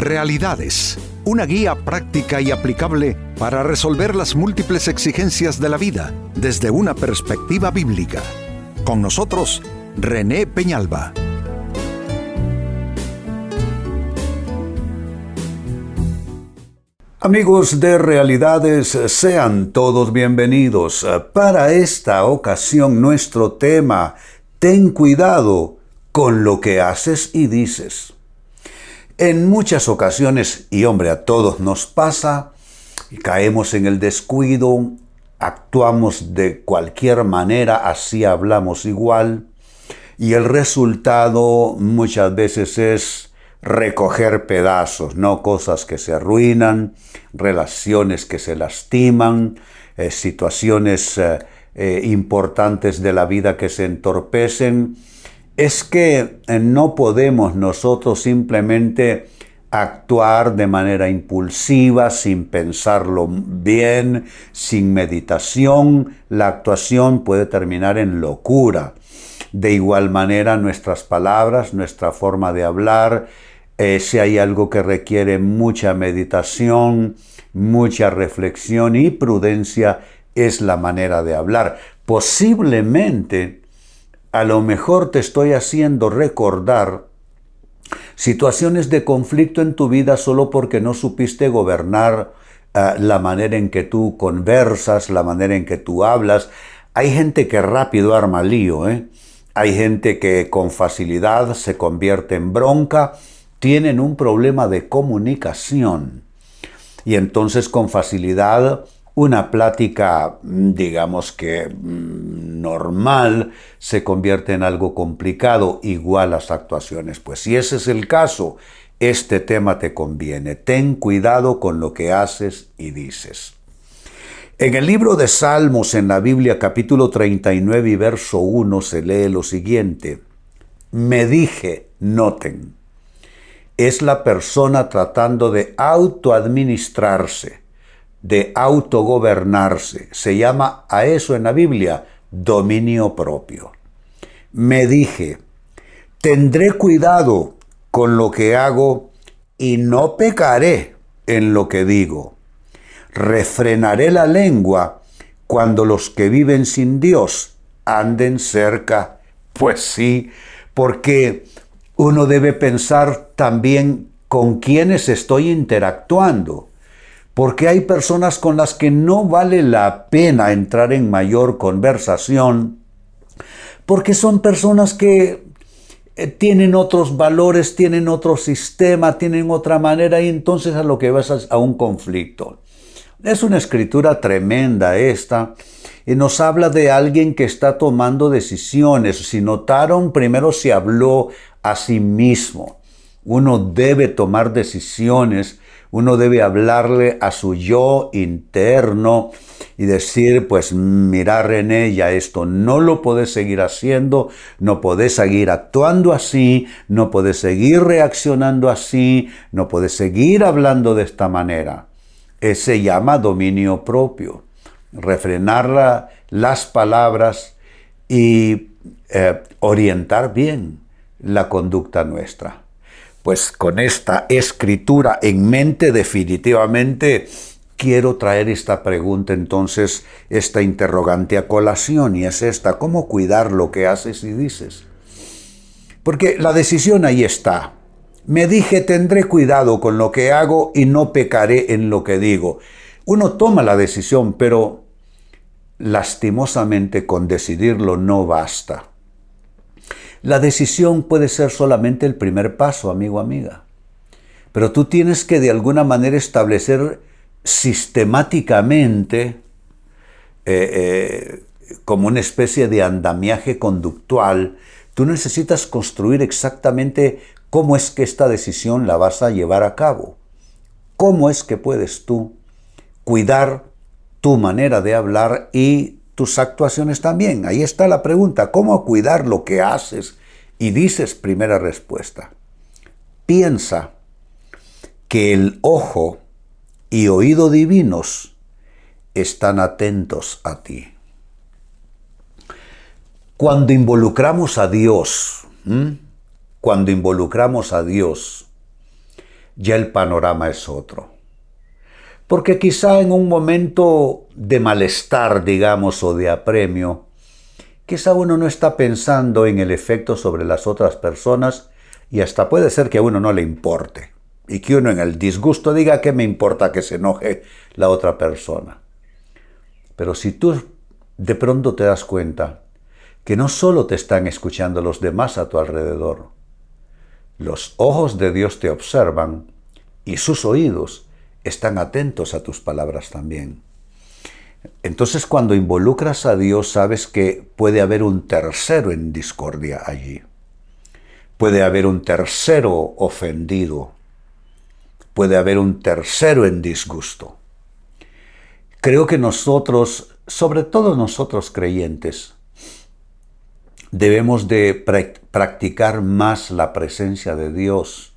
Realidades, una guía práctica y aplicable para resolver las múltiples exigencias de la vida desde una perspectiva bíblica. Con nosotros, René Peñalba. Amigos de Realidades, sean todos bienvenidos. Para esta ocasión nuestro tema, ten cuidado con lo que haces y dices. En muchas ocasiones, y hombre, a todos nos pasa, caemos en el descuido, actuamos de cualquier manera, así hablamos igual, y el resultado muchas veces es recoger pedazos, no cosas que se arruinan, relaciones que se lastiman, eh, situaciones eh, eh, importantes de la vida que se entorpecen, es que eh, no podemos nosotros simplemente actuar de manera impulsiva, sin pensarlo bien, sin meditación. La actuación puede terminar en locura. De igual manera, nuestras palabras, nuestra forma de hablar, eh, si hay algo que requiere mucha meditación, mucha reflexión y prudencia, es la manera de hablar. Posiblemente a lo mejor te estoy haciendo recordar situaciones de conflicto en tu vida solo porque no supiste gobernar ah, la manera en que tú conversas, la manera en que tú hablas. Hay gente que rápido arma lío, ¿eh? Hay gente que con facilidad se convierte en bronca, tienen un problema de comunicación y entonces con facilidad una plática, digamos que mm, normal, se convierte en algo complicado, igual las actuaciones. Pues si ese es el caso, este tema te conviene. Ten cuidado con lo que haces y dices. En el libro de Salmos en la Biblia capítulo 39 y verso 1 se lee lo siguiente. Me dije, noten, es la persona tratando de autoadministrarse de autogobernarse. Se llama a eso en la Biblia dominio propio. Me dije, tendré cuidado con lo que hago y no pecaré en lo que digo. Refrenaré la lengua cuando los que viven sin Dios anden cerca. Pues sí, porque uno debe pensar también con quienes estoy interactuando porque hay personas con las que no vale la pena entrar en mayor conversación, porque son personas que eh, tienen otros valores, tienen otro sistema, tienen otra manera y entonces a lo que vas a, a un conflicto. Es una escritura tremenda esta y nos habla de alguien que está tomando decisiones. Si notaron, primero se habló a sí mismo. Uno debe tomar decisiones uno debe hablarle a su yo interno y decir, pues mira René, ya esto no lo puedes seguir haciendo, no puedes seguir actuando así, no puedes seguir reaccionando así, no puedes seguir hablando de esta manera. Ese se llama dominio propio, refrenar las palabras y eh, orientar bien la conducta nuestra. Pues con esta escritura en mente definitivamente quiero traer esta pregunta entonces, esta interrogante a colación y es esta, ¿cómo cuidar lo que haces y dices? Porque la decisión ahí está. Me dije, tendré cuidado con lo que hago y no pecaré en lo que digo. Uno toma la decisión, pero lastimosamente con decidirlo no basta. La decisión puede ser solamente el primer paso, amigo, amiga. Pero tú tienes que de alguna manera establecer sistemáticamente, eh, eh, como una especie de andamiaje conductual, tú necesitas construir exactamente cómo es que esta decisión la vas a llevar a cabo. ¿Cómo es que puedes tú cuidar tu manera de hablar y tus actuaciones también. Ahí está la pregunta, ¿cómo cuidar lo que haces? Y dices, primera respuesta, piensa que el ojo y oído divinos están atentos a ti. Cuando involucramos a Dios, cuando involucramos a Dios, ya el panorama es otro. Porque quizá en un momento de malestar, digamos, o de apremio, quizá uno no está pensando en el efecto sobre las otras personas y hasta puede ser que a uno no le importe y que uno en el disgusto diga que me importa que se enoje la otra persona. Pero si tú de pronto te das cuenta que no solo te están escuchando los demás a tu alrededor, los ojos de Dios te observan y sus oídos están atentos a tus palabras también. Entonces cuando involucras a Dios sabes que puede haber un tercero en discordia allí. Puede haber un tercero ofendido. Puede haber un tercero en disgusto. Creo que nosotros, sobre todo nosotros creyentes, debemos de practicar más la presencia de Dios.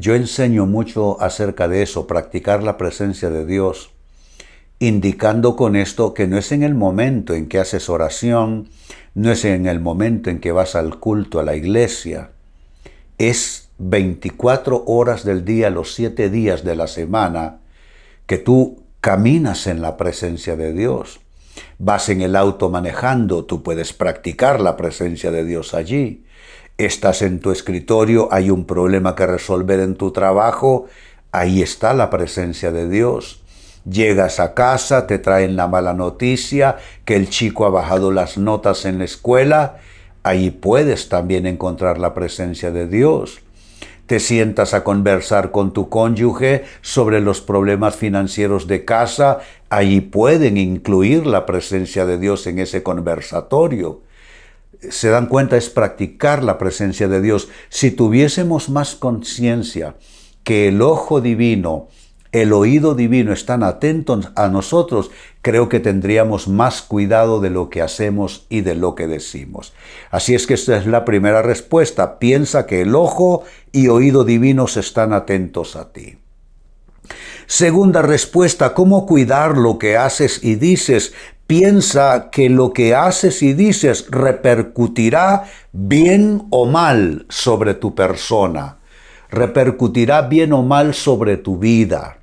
Yo enseño mucho acerca de eso, practicar la presencia de Dios indicando con esto que no es en el momento en que haces oración, no es en el momento en que vas al culto a la iglesia, es 24 horas del día, los 7 días de la semana, que tú caminas en la presencia de Dios. Vas en el auto manejando, tú puedes practicar la presencia de Dios allí. Estás en tu escritorio, hay un problema que resolver en tu trabajo, ahí está la presencia de Dios Llegas a casa, te traen la mala noticia que el chico ha bajado las notas en la escuela. Ahí puedes también encontrar la presencia de Dios. Te sientas a conversar con tu cónyuge sobre los problemas financieros de casa. Allí pueden incluir la presencia de Dios en ese conversatorio. Se dan cuenta, es practicar la presencia de Dios. Si tuviésemos más conciencia que el ojo divino el oído divino están atentos a nosotros, creo que tendríamos más cuidado de lo que hacemos y de lo que decimos. Así es que esta es la primera respuesta. Piensa que el ojo y oído divinos están atentos a ti. Segunda respuesta, ¿cómo cuidar lo que haces y dices? Piensa que lo que haces y dices repercutirá bien o mal sobre tu persona, repercutirá bien o mal sobre tu vida.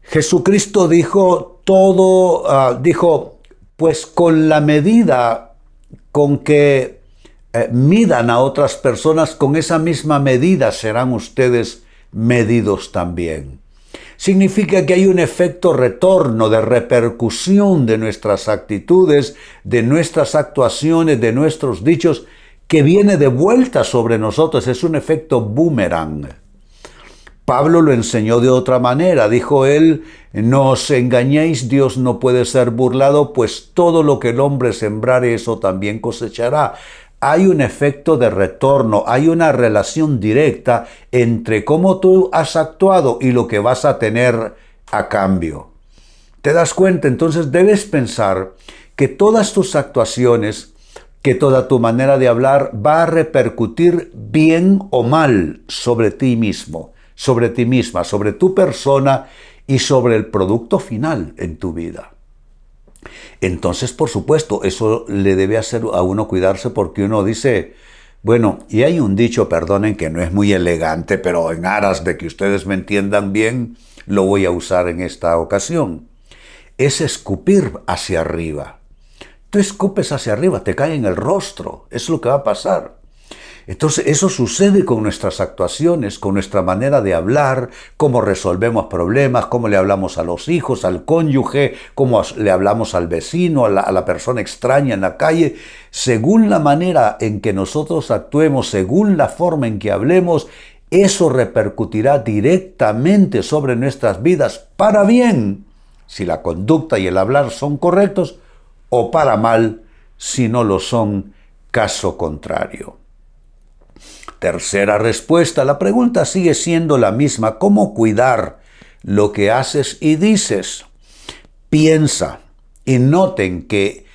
Jesucristo dijo todo, ah, dijo, pues con la medida con que eh, midan a otras personas, con esa misma medida serán ustedes medidos también. Significa que hay un efecto retorno, de repercusión de nuestras actitudes, de nuestras actuaciones, de nuestros dichos, que viene de vuelta sobre nosotros. Es un efecto boomerang. Pablo lo enseñó de otra manera. Dijo él, no os engañéis, Dios no puede ser burlado, pues todo lo que el hombre sembrare, eso también cosechará. Hay un efecto de retorno, hay una relación directa entre cómo tú has actuado y lo que vas a tener a cambio. ¿Te das cuenta? Entonces debes pensar que todas tus actuaciones, que toda tu manera de hablar va a repercutir bien o mal sobre ti mismo sobre ti misma, sobre tu persona y sobre el producto final en tu vida. Entonces, por supuesto, eso le debe hacer a uno cuidarse porque uno dice, bueno, y hay un dicho, perdonen, que no es muy elegante, pero en aras de que ustedes me entiendan bien, lo voy a usar en esta ocasión. Es escupir hacia arriba. Tú escupes hacia arriba, te cae en el rostro, es lo que va a pasar. Entonces eso sucede con nuestras actuaciones, con nuestra manera de hablar, cómo resolvemos problemas, cómo le hablamos a los hijos, al cónyuge, cómo le hablamos al vecino, a la, persona extraña en la calle. Según la manera en que nosotros actuemos, según la forma en que hablemos, eso repercutirá directamente sobre nuestras vidas para bien, si la conducta y el hablar son correctos, o para mal, si no lo son, caso contrario. Tercera respuesta, la pregunta sigue siendo la misma. ¿Cómo cuidar lo que haces y dices? Piensa y noten que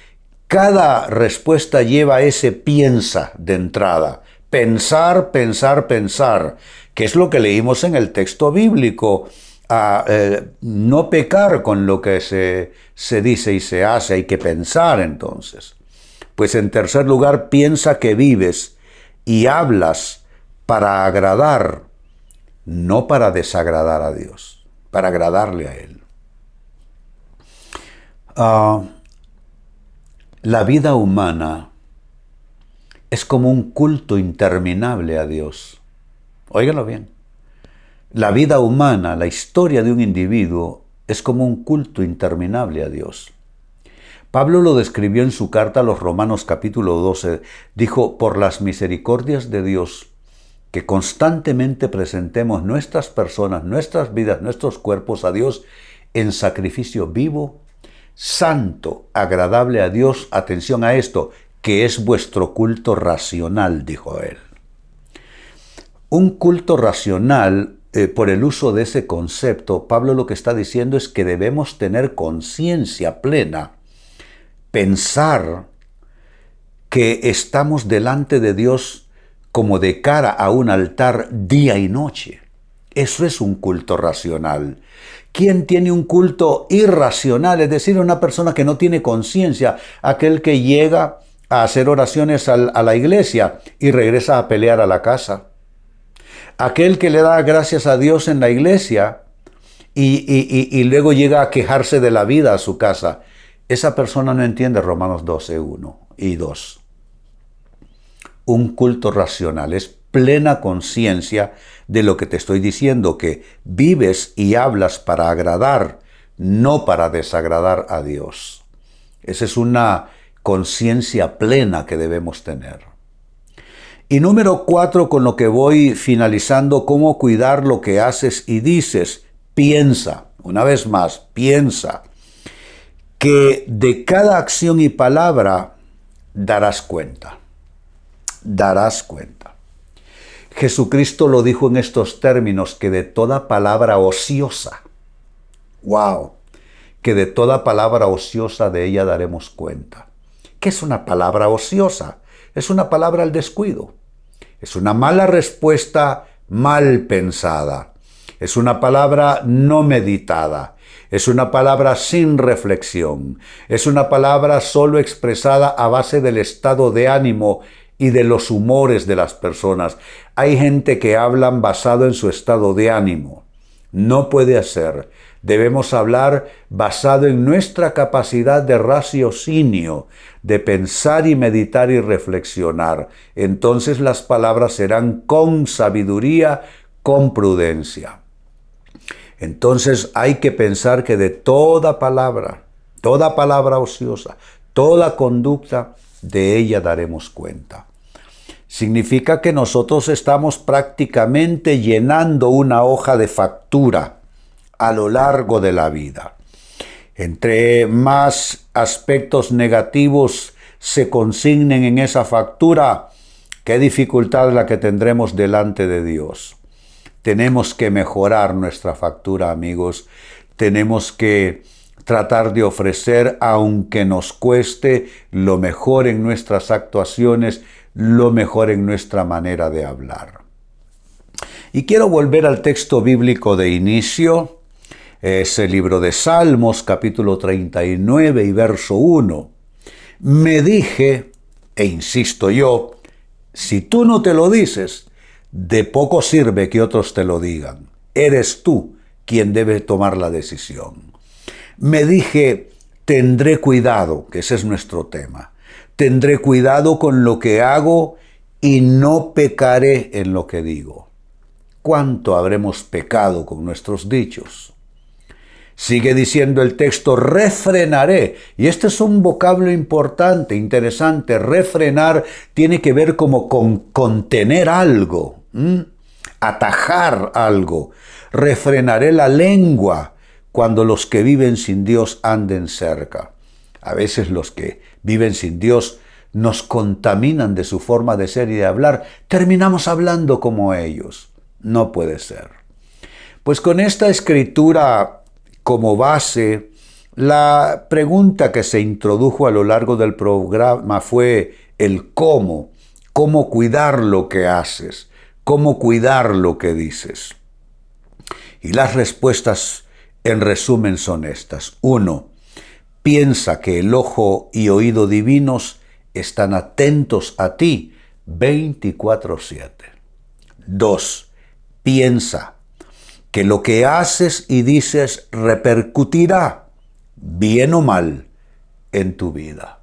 cada respuesta lleva ese piensa de entrada. Pensar, pensar, pensar, que es lo que leímos en el texto bíblico. Eh, no pecar con lo que se, se dice y se hace, hay que pensar entonces. Pues en tercer lugar, piensa que vives y hablas para agradar no para desagradar a Dios, para agradarle a Él. Ah, la vida humana es como un culto interminable a Dios. Óiganlo bien. La vida humana, la historia de un individuo, es como un culto interminable a Dios. Pablo lo describió en su carta a los Romanos capítulo 12. Dijo, por las misericordias de Dios, que constantemente presentemos nuestras personas, nuestras vidas, nuestros cuerpos a Dios en sacrificio vivo, santo, agradable a Dios. Atención a esto, que es vuestro culto racional, dijo él. Un culto racional, eh, por el uso de ese concepto, Pablo lo que está diciendo es que debemos tener conciencia plena, pensar que estamos delante de Dios como de cara a un altar día y noche. Eso es un culto racional. ¿Quién tiene un culto irracional? Es decir, una persona que no tiene conciencia, aquel que llega a hacer oraciones a la iglesia y regresa a pelear a la casa. Aquel que le da gracias a Dios en la iglesia y, y, luego llega a quejarse de la vida a su casa. Esa persona no entiende Romanos 12, 1 y 2. Un culto racional es plena conciencia de lo que te estoy diciendo, que vives y hablas para agradar, no para desagradar a Dios. Esa es una conciencia plena que debemos tener. Y número cuatro, con lo que voy finalizando, cómo cuidar lo que haces y dices. Piensa, una vez más, piensa que de cada acción y palabra darás cuenta. Darás cuenta. Jesucristo lo dijo en estos términos, que de toda palabra ociosa, wow, que de toda palabra ociosa de ella daremos cuenta. ¿Qué es una palabra ociosa? Es una palabra al descuido. Es una mala respuesta mal pensada. Es una palabra no meditada. Es una palabra sin reflexión. Es una palabra solo expresada a base del estado de ánimo y de los humores de las personas. Hay gente que hablan basado en su estado de ánimo. No puede ser. Debemos hablar basado en nuestra capacidad de raciocinio, de pensar y meditar y reflexionar. Entonces las palabras serán con sabiduría, con prudencia. Entonces hay que pensar que de toda palabra, toda palabra ociosa, toda conducta, de ella daremos cuenta. Significa que nosotros estamos prácticamente llenando una hoja de factura a lo largo de la vida. Entre más aspectos negativos se consignen en esa factura, qué dificultad la que tendremos delante de Dios. Tenemos que mejorar nuestra factura, amigos. Tenemos que tratar de ofrecer, aunque nos cueste, lo mejor en nuestras actuaciones, lo mejor en nuestra manera de hablar. Y quiero volver al texto bíblico de inicio, ese libro de Salmos capítulo 39 y verso 1. Me dije, e insisto yo, si tú no te lo dices, de poco sirve que otros te lo digan. Eres tú quien debe tomar la decisión. Me dije, tendré cuidado, que ese es nuestro tema. Tendré cuidado con lo que hago y no pecaré en lo que digo. ¿Cuánto habremos pecado con nuestros dichos? Sigue diciendo el texto, refrenaré. Y este es un vocablo importante, interesante. Refrenar tiene que ver como con contener algo, atajar algo. Refrenaré la lengua cuando los que viven sin Dios anden cerca. A veces los que viven sin Dios nos contaminan de su forma de ser y de hablar. Terminamos hablando como ellos. No puede ser. Pues con esta escritura como base, la pregunta que se introdujo a lo largo del programa fue el cómo, cómo cuidar lo que haces, cómo cuidar lo que dices. Y las respuestas en resumen son estas. Uno, piensa que el ojo y oído divinos están atentos a ti 24/7. Dos, piensa que lo que haces y dices repercutirá, bien o mal, en tu vida.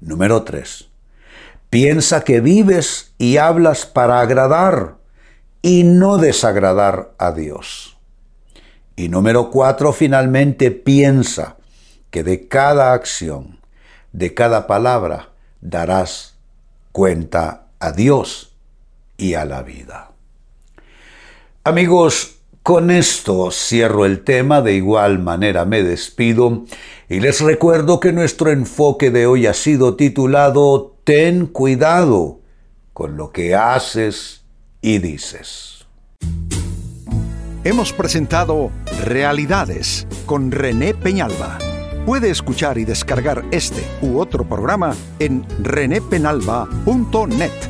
Número 3. Piensa que vives y hablas para agradar y no desagradar a Dios. Y número 4. Finalmente piensa que de cada acción, de cada palabra, darás cuenta a Dios y a la vida. Amigos, con esto cierro el tema, de igual manera me despido y les recuerdo que nuestro enfoque de hoy ha sido titulado Ten cuidado con lo que haces y dices. Hemos presentado Realidades con René Peñalba. Puede escuchar y descargar este u otro programa en renépenalba.net.